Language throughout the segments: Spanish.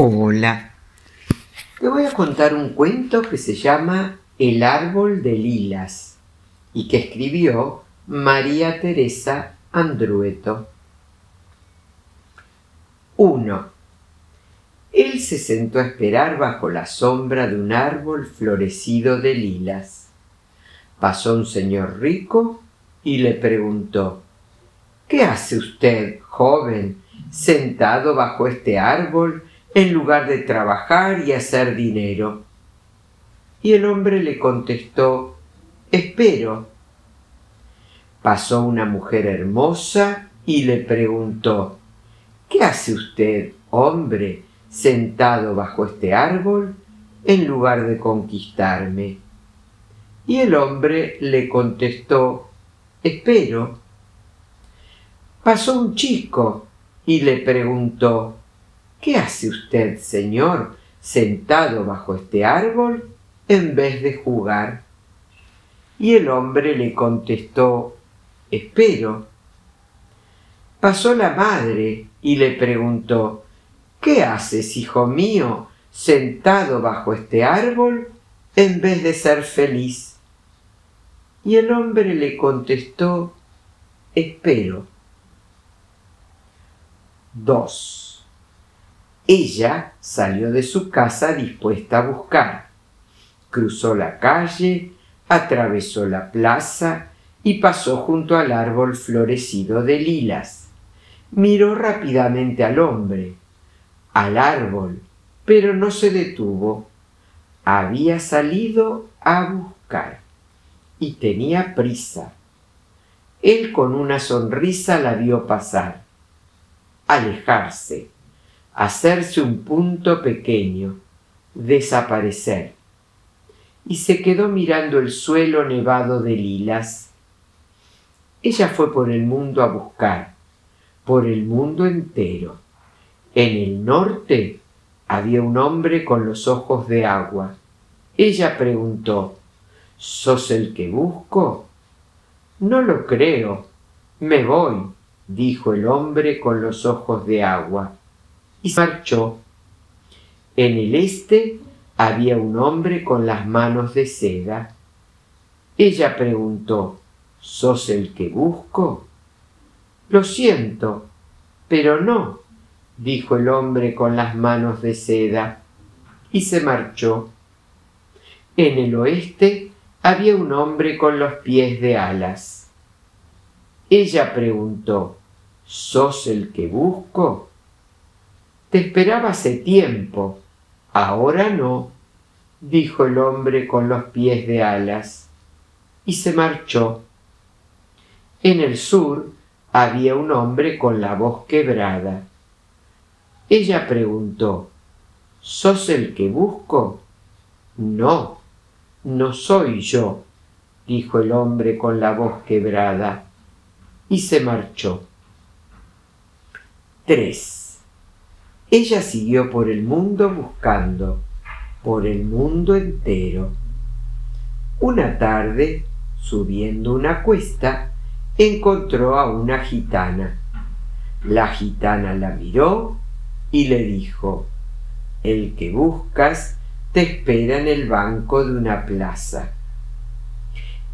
Hola. Te voy a contar un cuento que se llama El árbol de lilas y que escribió María Teresa Andrueto. 1. Él se sentó a esperar bajo la sombra de un árbol florecido de lilas. Pasó un señor rico y le preguntó ¿Qué hace usted, joven, sentado bajo este árbol en lugar de trabajar y hacer dinero. Y el hombre le contestó, espero. Pasó una mujer hermosa y le preguntó, ¿qué hace usted, hombre, sentado bajo este árbol en lugar de conquistarme? Y el hombre le contestó, espero. Pasó un chico y le preguntó, ¿Qué hace usted, señor, sentado bajo este árbol en vez de jugar? Y el hombre le contestó, espero. Pasó la madre y le preguntó, ¿qué haces, hijo mío, sentado bajo este árbol en vez de ser feliz? Y el hombre le contestó, espero. 2. Ella salió de su casa dispuesta a buscar. Cruzó la calle, atravesó la plaza y pasó junto al árbol florecido de lilas. Miró rápidamente al hombre, al árbol, pero no se detuvo. Había salido a buscar y tenía prisa. Él con una sonrisa la vio pasar, alejarse hacerse un punto pequeño, desaparecer. Y se quedó mirando el suelo nevado de lilas. Ella fue por el mundo a buscar, por el mundo entero. En el norte había un hombre con los ojos de agua. Ella preguntó, ¿Sos el que busco? No lo creo. Me voy, dijo el hombre con los ojos de agua y marchó. En el este había un hombre con las manos de seda. Ella preguntó, ¿Sos el que busco? Lo siento, pero no, dijo el hombre con las manos de seda, y se marchó. En el oeste había un hombre con los pies de alas. Ella preguntó, ¿Sos el que busco? Te esperaba hace tiempo. Ahora no, dijo el hombre con los pies de alas, y se marchó. En el sur había un hombre con la voz quebrada. Ella preguntó, ¿Sos el que busco? No, no soy yo, dijo el hombre con la voz quebrada, y se marchó. 3. Ella siguió por el mundo buscando, por el mundo entero. Una tarde, subiendo una cuesta, encontró a una gitana. La gitana la miró y le dijo, El que buscas te espera en el banco de una plaza.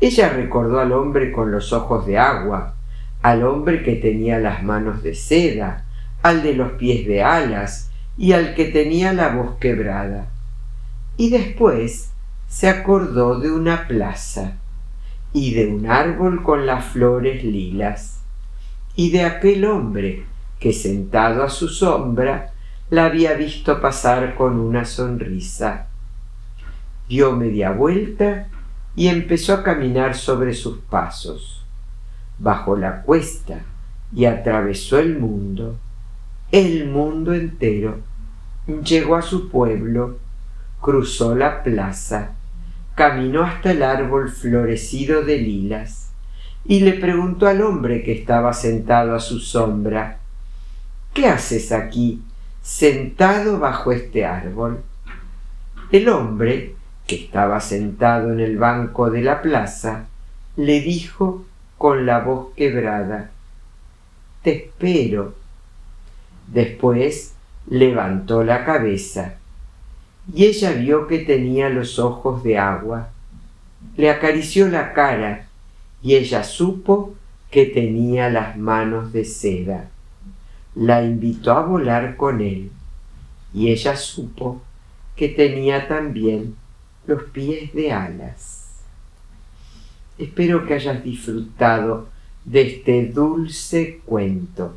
Ella recordó al hombre con los ojos de agua, al hombre que tenía las manos de seda, al de los pies de alas y al que tenía la voz quebrada. Y después se acordó de una plaza y de un árbol con las flores lilas y de aquel hombre que sentado a su sombra la había visto pasar con una sonrisa. Dio media vuelta y empezó a caminar sobre sus pasos. Bajó la cuesta y atravesó el mundo el mundo entero. Llegó a su pueblo, cruzó la plaza, caminó hasta el árbol florecido de lilas y le preguntó al hombre que estaba sentado a su sombra, ¿qué haces aquí, sentado bajo este árbol? El hombre, que estaba sentado en el banco de la plaza, le dijo con la voz quebrada, Te espero Después levantó la cabeza y ella vio que tenía los ojos de agua. Le acarició la cara y ella supo que tenía las manos de seda. La invitó a volar con él y ella supo que tenía también los pies de alas. Espero que hayas disfrutado de este dulce cuento.